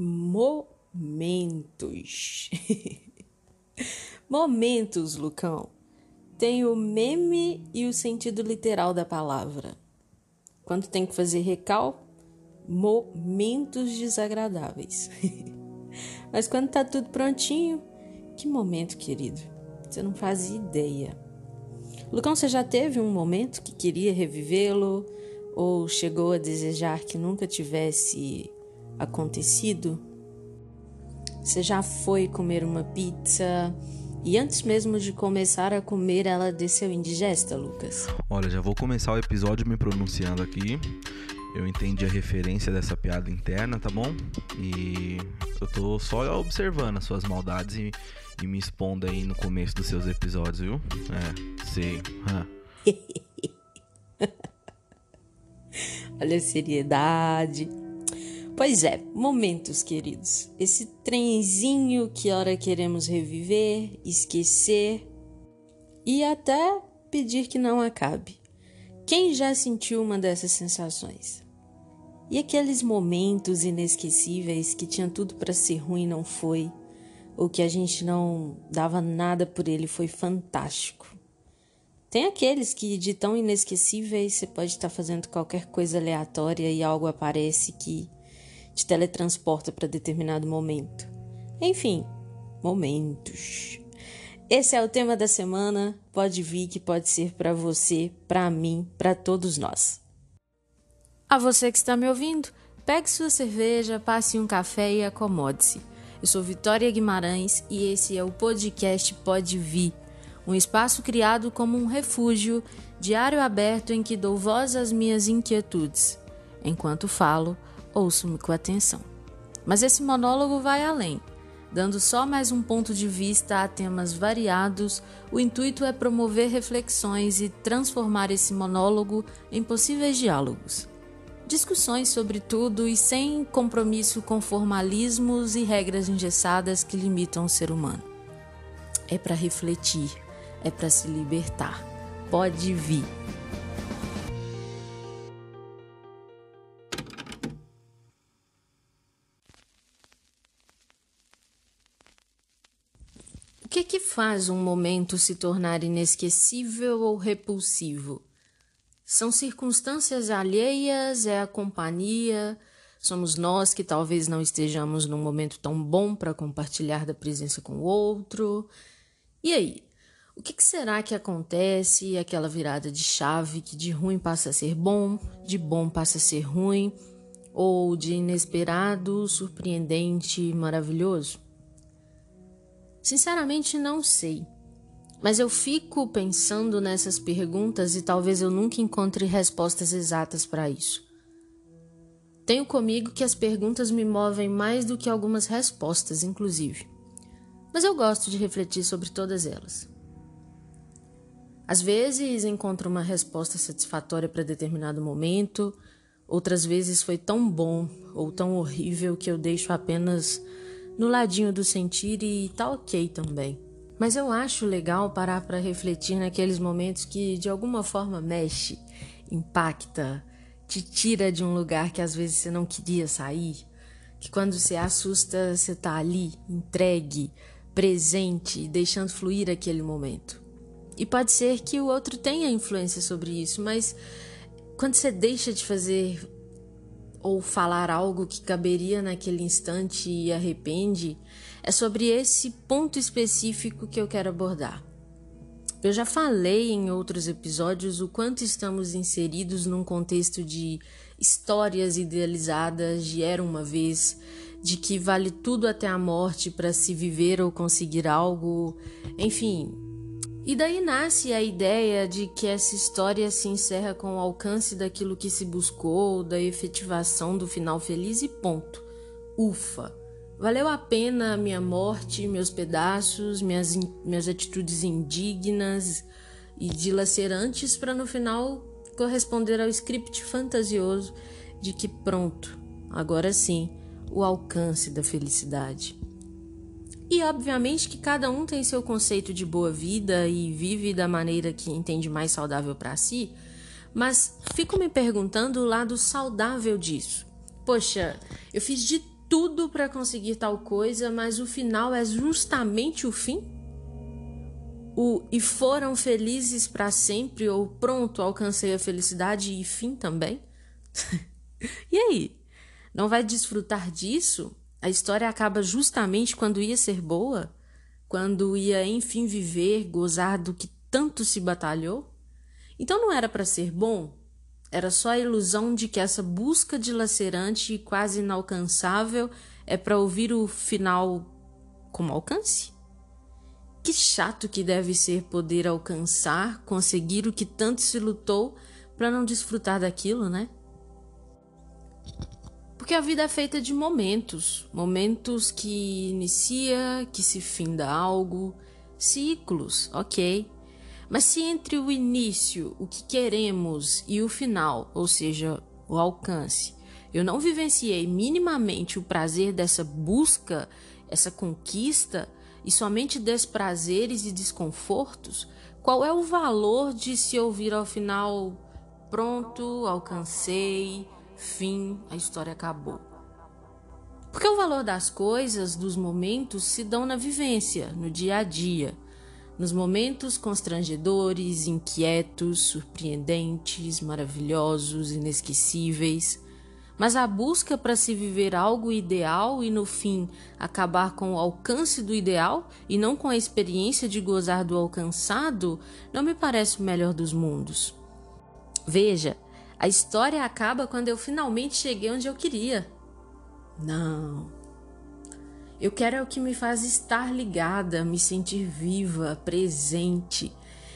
Momentos. Momentos, Lucão. Tem o meme e o sentido literal da palavra. Quando tem que fazer recal, momentos desagradáveis. Mas quando tá tudo prontinho, que momento, querido. Você não faz ideia. Lucão, você já teve um momento que queria revivê-lo ou chegou a desejar que nunca tivesse acontecido? Você já foi comer uma pizza e antes mesmo de começar a comer ela desceu indigesta, Lucas? Olha, já vou começar o episódio me pronunciando aqui. Eu entendi a referência dessa piada interna, tá bom? E eu tô só observando as suas maldades e, e me expondo aí no começo dos seus episódios, viu? É, sei. Olha a seriedade. Pois é, momentos, queridos. Esse trenzinho que ora queremos reviver, esquecer e até pedir que não acabe. Quem já sentiu uma dessas sensações? E aqueles momentos inesquecíveis que tinha tudo para ser ruim e não foi, ou que a gente não dava nada por ele foi fantástico. Tem aqueles que de tão inesquecíveis você pode estar fazendo qualquer coisa aleatória e algo aparece que te teletransporta para determinado momento. Enfim, momentos. Esse é o tema da semana. Pode vir que pode ser para você, para mim, para todos nós. A você que está me ouvindo, pegue sua cerveja, passe um café e acomode-se. Eu sou Vitória Guimarães e esse é o podcast Pode Vir, um espaço criado como um refúgio, diário aberto em que dou voz às minhas inquietudes. Enquanto falo, ouço-me com atenção. Mas esse monólogo vai além. Dando só mais um ponto de vista a temas variados, o intuito é promover reflexões e transformar esse monólogo em possíveis diálogos. Discussões sobre tudo e sem compromisso com formalismos e regras engessadas que limitam o ser humano. É para refletir, é para se libertar. Pode vir. Que, que faz um momento se tornar inesquecível ou repulsivo? São circunstâncias alheias, é a companhia, somos nós que talvez não estejamos num momento tão bom para compartilhar da presença com o outro. E aí? O que, que será que acontece aquela virada de chave que de ruim passa a ser bom, de bom passa a ser ruim, ou de inesperado, surpreendente, maravilhoso? Sinceramente, não sei. Mas eu fico pensando nessas perguntas e talvez eu nunca encontre respostas exatas para isso. Tenho comigo que as perguntas me movem mais do que algumas respostas, inclusive. Mas eu gosto de refletir sobre todas elas. Às vezes encontro uma resposta satisfatória para determinado momento, outras vezes foi tão bom ou tão horrível que eu deixo apenas no ladinho do sentir e tá ok também. Mas eu acho legal parar para refletir naqueles momentos que de alguma forma mexe, impacta, te tira de um lugar que às vezes você não queria sair, que quando você assusta, você tá ali, entregue, presente, deixando fluir aquele momento. E pode ser que o outro tenha influência sobre isso, mas quando você deixa de fazer ou falar algo que caberia naquele instante e arrepende, é sobre esse ponto específico que eu quero abordar. Eu já falei em outros episódios o quanto estamos inseridos num contexto de histórias idealizadas de era uma vez, de que vale tudo até a morte para se viver ou conseguir algo, enfim, e daí nasce a ideia de que essa história se encerra com o alcance daquilo que se buscou, da efetivação do final feliz e ponto. Ufa! Valeu a pena a minha morte, meus pedaços, minhas, minhas atitudes indignas e dilacerantes para no final corresponder ao script fantasioso de que pronto, agora sim, o alcance da felicidade. E obviamente que cada um tem seu conceito de boa vida e vive da maneira que entende mais saudável para si, mas fico me perguntando o lado saudável disso. Poxa, eu fiz de tudo para conseguir tal coisa, mas o final é justamente o fim? O e foram felizes para sempre ou pronto, alcancei a felicidade e fim também? e aí? Não vai desfrutar disso? A história acaba justamente quando ia ser boa? Quando ia enfim viver, gozar do que tanto se batalhou? Então não era para ser bom? Era só a ilusão de que essa busca dilacerante e quase inalcançável é para ouvir o final como alcance? Que chato que deve ser poder alcançar, conseguir o que tanto se lutou para não desfrutar daquilo, né? Porque a vida é feita de momentos, momentos que inicia, que se finda algo, ciclos, ok. Mas se entre o início, o que queremos, e o final, ou seja, o alcance, eu não vivenciei minimamente o prazer dessa busca, essa conquista, e somente desprazeres e desconfortos, qual é o valor de se ouvir ao final pronto, alcancei, fim, a história acabou? Porque o valor das coisas, dos momentos, se dão na vivência, no dia a dia nos momentos constrangedores, inquietos, surpreendentes, maravilhosos, inesquecíveis. Mas a busca para se viver algo ideal e no fim acabar com o alcance do ideal e não com a experiência de gozar do alcançado não me parece o melhor dos mundos. Veja, a história acaba quando eu finalmente cheguei onde eu queria. Não, eu quero é o que me faz estar ligada, me sentir viva, presente.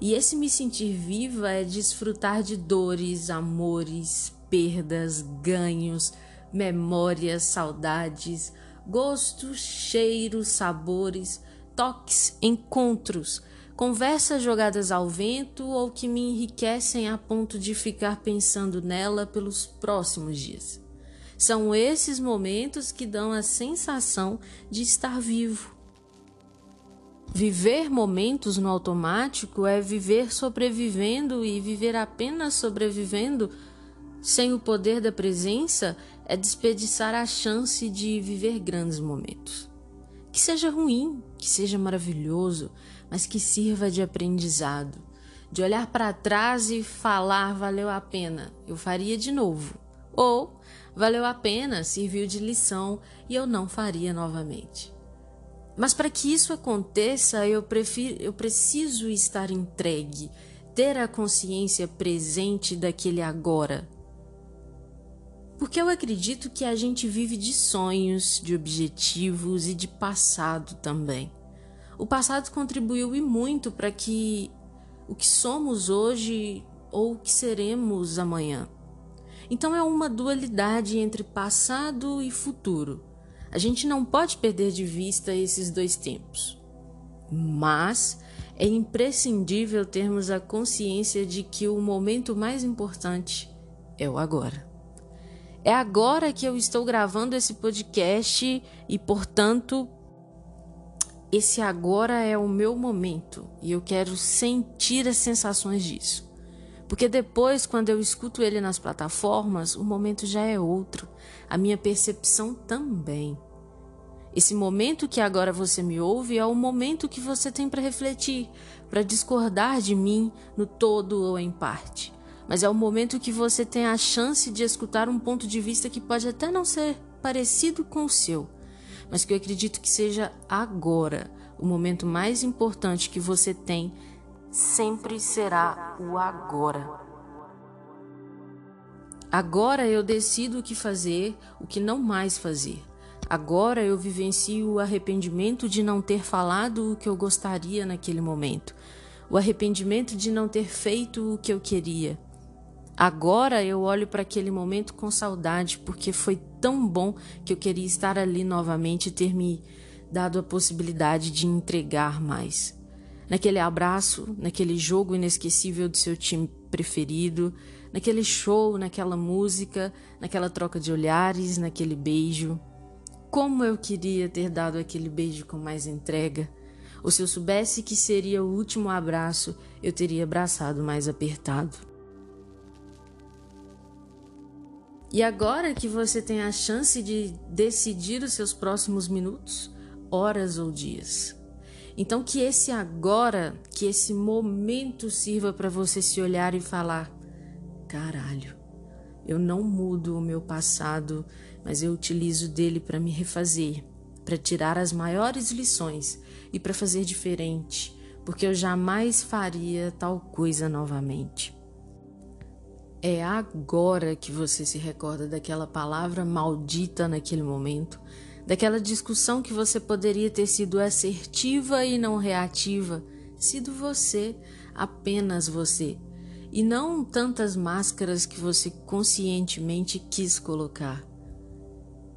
E esse me sentir viva é desfrutar de dores, amores, perdas, ganhos, memórias, saudades, gostos, cheiros, sabores, toques, encontros, conversas jogadas ao vento ou que me enriquecem a ponto de ficar pensando nela pelos próximos dias. São esses momentos que dão a sensação de estar vivo. Viver momentos no automático é viver sobrevivendo e viver apenas sobrevivendo sem o poder da presença é desperdiçar a chance de viver grandes momentos. Que seja ruim, que seja maravilhoso, mas que sirva de aprendizado, de olhar para trás e falar valeu a pena, eu faria de novo. Ou valeu a pena, serviu de lição e eu não faria novamente. Mas para que isso aconteça, eu, prefiro, eu preciso estar entregue, ter a consciência presente daquele agora. Porque eu acredito que a gente vive de sonhos, de objetivos e de passado também. O passado contribuiu e muito para que o que somos hoje ou o que seremos amanhã. Então é uma dualidade entre passado e futuro. A gente não pode perder de vista esses dois tempos. Mas é imprescindível termos a consciência de que o momento mais importante é o agora. É agora que eu estou gravando esse podcast e, portanto, esse agora é o meu momento e eu quero sentir as sensações disso. Porque depois, quando eu escuto ele nas plataformas, o momento já é outro, a minha percepção também. Esse momento que agora você me ouve é o momento que você tem para refletir, para discordar de mim no todo ou em parte. Mas é o momento que você tem a chance de escutar um ponto de vista que pode até não ser parecido com o seu, mas que eu acredito que seja agora o momento mais importante que você tem sempre será o agora. Agora eu decido o que fazer, o que não mais fazer. Agora eu vivencio o arrependimento de não ter falado o que eu gostaria naquele momento, o arrependimento de não ter feito o que eu queria. Agora eu olho para aquele momento com saudade, porque foi tão bom que eu queria estar ali novamente e ter me dado a possibilidade de entregar mais naquele abraço, naquele jogo inesquecível do seu time preferido, naquele show, naquela música, naquela troca de olhares, naquele beijo. Como eu queria ter dado aquele beijo com mais entrega. Ou se eu soubesse que seria o último abraço, eu teria abraçado mais apertado. E agora que você tem a chance de decidir os seus próximos minutos, horas ou dias. Então que esse agora, que esse momento sirva para você se olhar e falar: caralho, eu não mudo o meu passado, mas eu utilizo dele para me refazer, para tirar as maiores lições e para fazer diferente, porque eu jamais faria tal coisa novamente. É agora que você se recorda daquela palavra maldita naquele momento, daquela discussão que você poderia ter sido assertiva e não reativa, sido você, apenas você, e não tantas máscaras que você conscientemente quis colocar.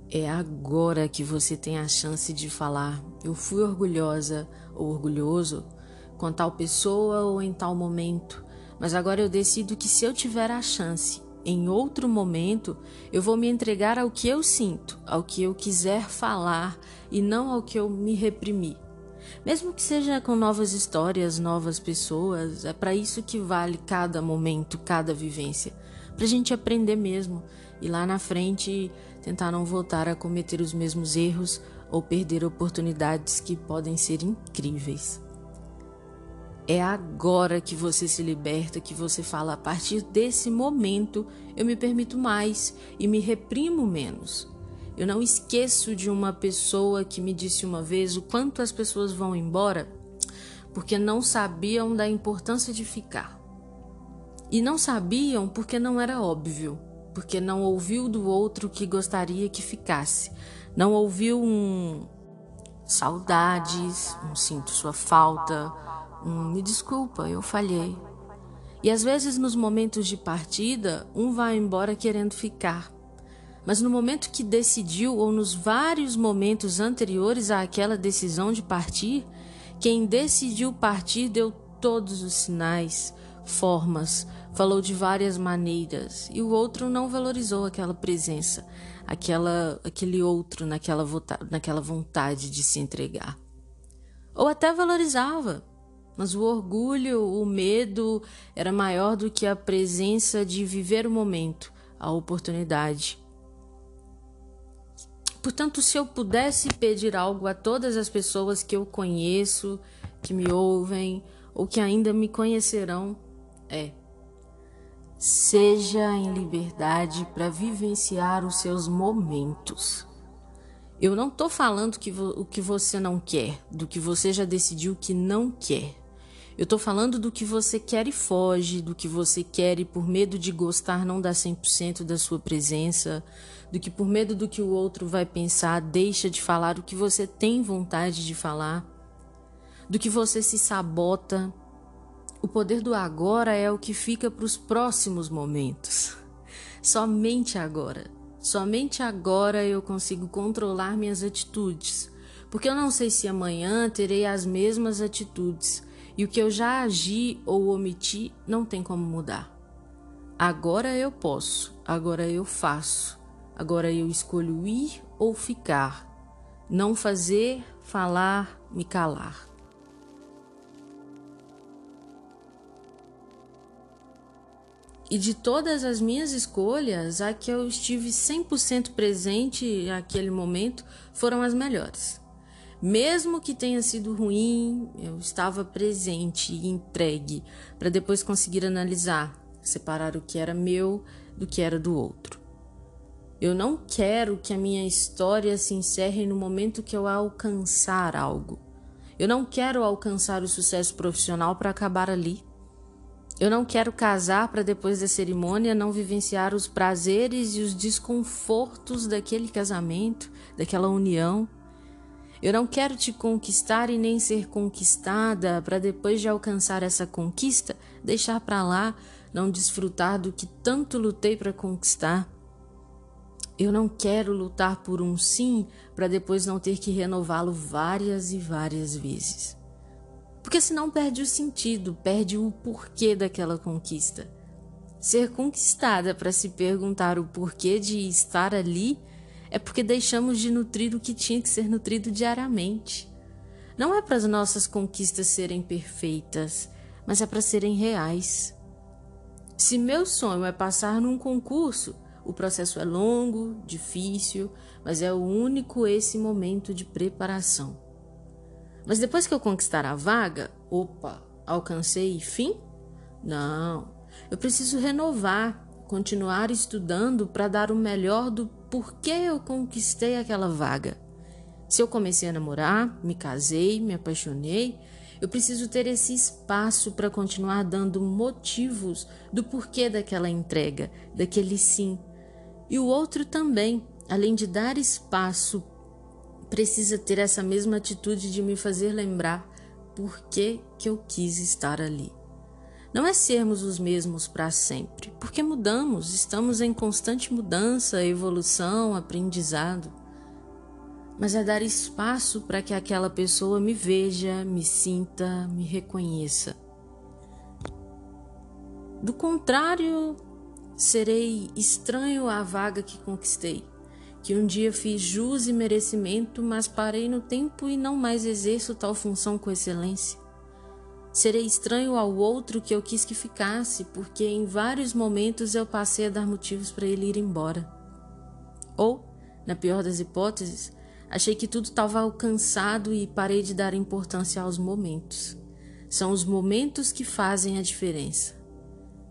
É agora que você tem a chance de falar: eu fui orgulhosa ou orgulhoso com tal pessoa ou em tal momento, mas agora eu decido que se eu tiver a chance, em outro momento, eu vou me entregar ao que eu sinto, ao que eu quiser falar e não ao que eu me reprimi. Mesmo que seja com novas histórias, novas pessoas, é para isso que vale cada momento, cada vivência, para a gente aprender mesmo e lá na frente tentar não voltar a cometer os mesmos erros ou perder oportunidades que podem ser incríveis. É agora que você se liberta, que você fala: a partir desse momento eu me permito mais e me reprimo menos. Eu não esqueço de uma pessoa que me disse uma vez o quanto as pessoas vão embora porque não sabiam da importância de ficar. E não sabiam porque não era óbvio, porque não ouviu do outro que gostaria que ficasse. Não ouviu um saudades, um sinto sua falta, Hum, me desculpa, eu falhei. E às vezes nos momentos de partida, um vai embora querendo ficar. Mas no momento que decidiu, ou nos vários momentos anteriores àquela decisão de partir, quem decidiu partir deu todos os sinais, formas, falou de várias maneiras, e o outro não valorizou aquela presença, aquela, aquele outro naquela, naquela vontade de se entregar. Ou até valorizava, mas o orgulho, o medo era maior do que a presença de viver o momento, a oportunidade. Portanto, se eu pudesse pedir algo a todas as pessoas que eu conheço, que me ouvem ou que ainda me conhecerão, é: seja em liberdade para vivenciar os seus momentos. Eu não estou falando que o que você não quer, do que você já decidiu que não quer. Eu tô falando do que você quer e foge, do que você quer e por medo de gostar não dá 100% da sua presença, do que por medo do que o outro vai pensar, deixa de falar o que você tem vontade de falar, do que você se sabota. O poder do agora é o que fica para os próximos momentos. Somente agora. Somente agora eu consigo controlar minhas atitudes, porque eu não sei se amanhã terei as mesmas atitudes e o que eu já agi ou omiti não tem como mudar. Agora eu posso, agora eu faço, agora eu escolho ir ou ficar, não fazer, falar, me calar. E de todas as minhas escolhas, a que eu estive 100% presente naquele momento foram as melhores. Mesmo que tenha sido ruim, eu estava presente e entregue para depois conseguir analisar, separar o que era meu do que era do outro. Eu não quero que a minha história se encerre no momento que eu alcançar algo. Eu não quero alcançar o sucesso profissional para acabar ali. Eu não quero casar para depois da cerimônia não vivenciar os prazeres e os desconfortos daquele casamento, daquela união. Eu não quero te conquistar e nem ser conquistada para depois de alcançar essa conquista deixar para lá, não desfrutar do que tanto lutei para conquistar. Eu não quero lutar por um sim para depois não ter que renová-lo várias e várias vezes. Porque senão perde o sentido, perde o porquê daquela conquista. Ser conquistada para se perguntar o porquê de estar ali é porque deixamos de nutrir o que tinha que ser nutrido diariamente. Não é para as nossas conquistas serem perfeitas, mas é para serem reais. Se meu sonho é passar num concurso, O processo é longo, difícil, mas é o único esse momento de preparação. Mas depois que eu conquistar a vaga, opa, alcancei fim? Não. Eu preciso renovar, continuar estudando para dar o melhor do porquê eu conquistei aquela vaga. Se eu comecei a namorar, me casei, me apaixonei, eu preciso ter esse espaço para continuar dando motivos do porquê daquela entrega, daquele sim. E o outro também, além de dar espaço precisa ter essa mesma atitude de me fazer lembrar por que, que eu quis estar ali. Não é sermos os mesmos para sempre, porque mudamos, estamos em constante mudança, evolução, aprendizado. Mas é dar espaço para que aquela pessoa me veja, me sinta, me reconheça. Do contrário, serei estranho à vaga que conquistei que um dia fiz jus e merecimento, mas parei no tempo e não mais exerço tal função com excelência. Serei estranho ao outro que eu quis que ficasse, porque em vários momentos eu passei a dar motivos para ele ir embora. Ou, na pior das hipóteses, achei que tudo estava alcançado e parei de dar importância aos momentos. São os momentos que fazem a diferença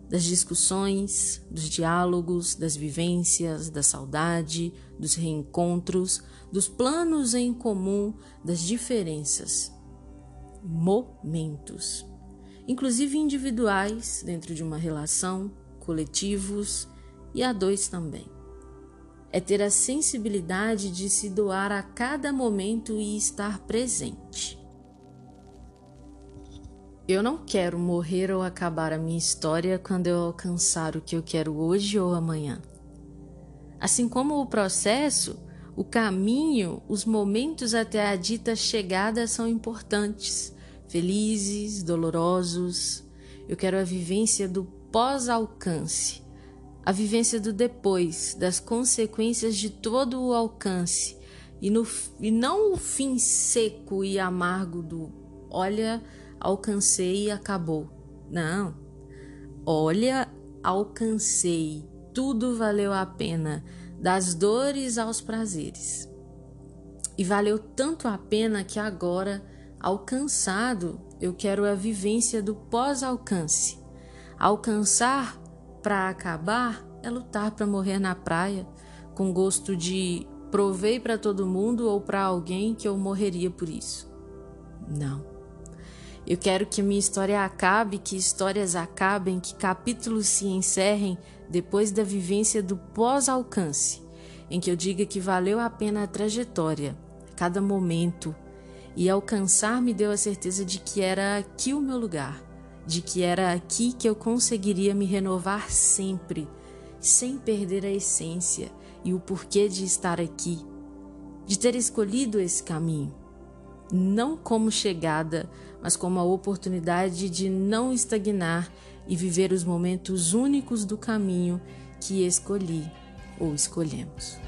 das discussões, dos diálogos, das vivências, da saudade, dos reencontros, dos planos em comum, das diferenças. Momentos, inclusive individuais, dentro de uma relação, coletivos e a dois também. É ter a sensibilidade de se doar a cada momento e estar presente. Eu não quero morrer ou acabar a minha história quando eu alcançar o que eu quero hoje ou amanhã. Assim como o processo, o caminho, os momentos até a dita chegada são importantes, felizes, dolorosos. Eu quero a vivência do pós-alcance, a vivência do depois, das consequências de todo o alcance, e, no, e não o fim seco e amargo do olha alcancei e acabou. Não. Olha, alcancei, tudo valeu a pena, das dores aos prazeres. E valeu tanto a pena que agora, alcançado, eu quero a vivência do pós-alcance. Alcançar para acabar é lutar para morrer na praia, com gosto de provei para todo mundo ou para alguém que eu morreria por isso. Não. Eu quero que minha história acabe, que histórias acabem, que capítulos se encerrem depois da vivência do pós-alcance, em que eu diga que valeu a pena a trajetória, cada momento, e alcançar me deu a certeza de que era aqui o meu lugar, de que era aqui que eu conseguiria me renovar sempre, sem perder a essência e o porquê de estar aqui, de ter escolhido esse caminho não como chegada, mas como a oportunidade de não estagnar e viver os momentos únicos do caminho que escolhi ou escolhemos.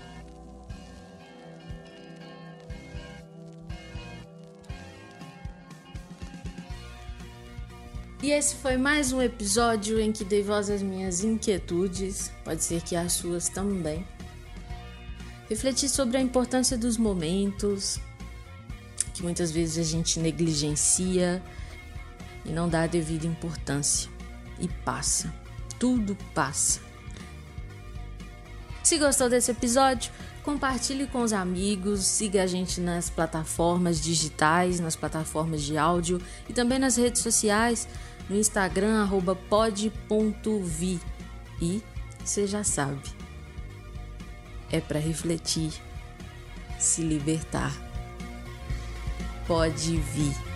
E esse foi mais um episódio em que dei voz às minhas inquietudes, pode ser que as suas também. Refleti sobre a importância dos momentos, que muitas vezes a gente negligencia e não dá a devida importância. E passa. Tudo passa. Se gostou desse episódio, compartilhe com os amigos, siga a gente nas plataformas digitais, nas plataformas de áudio e também nas redes sociais, no Instagram pod.vi. E você já sabe, é para refletir, se libertar pode vir.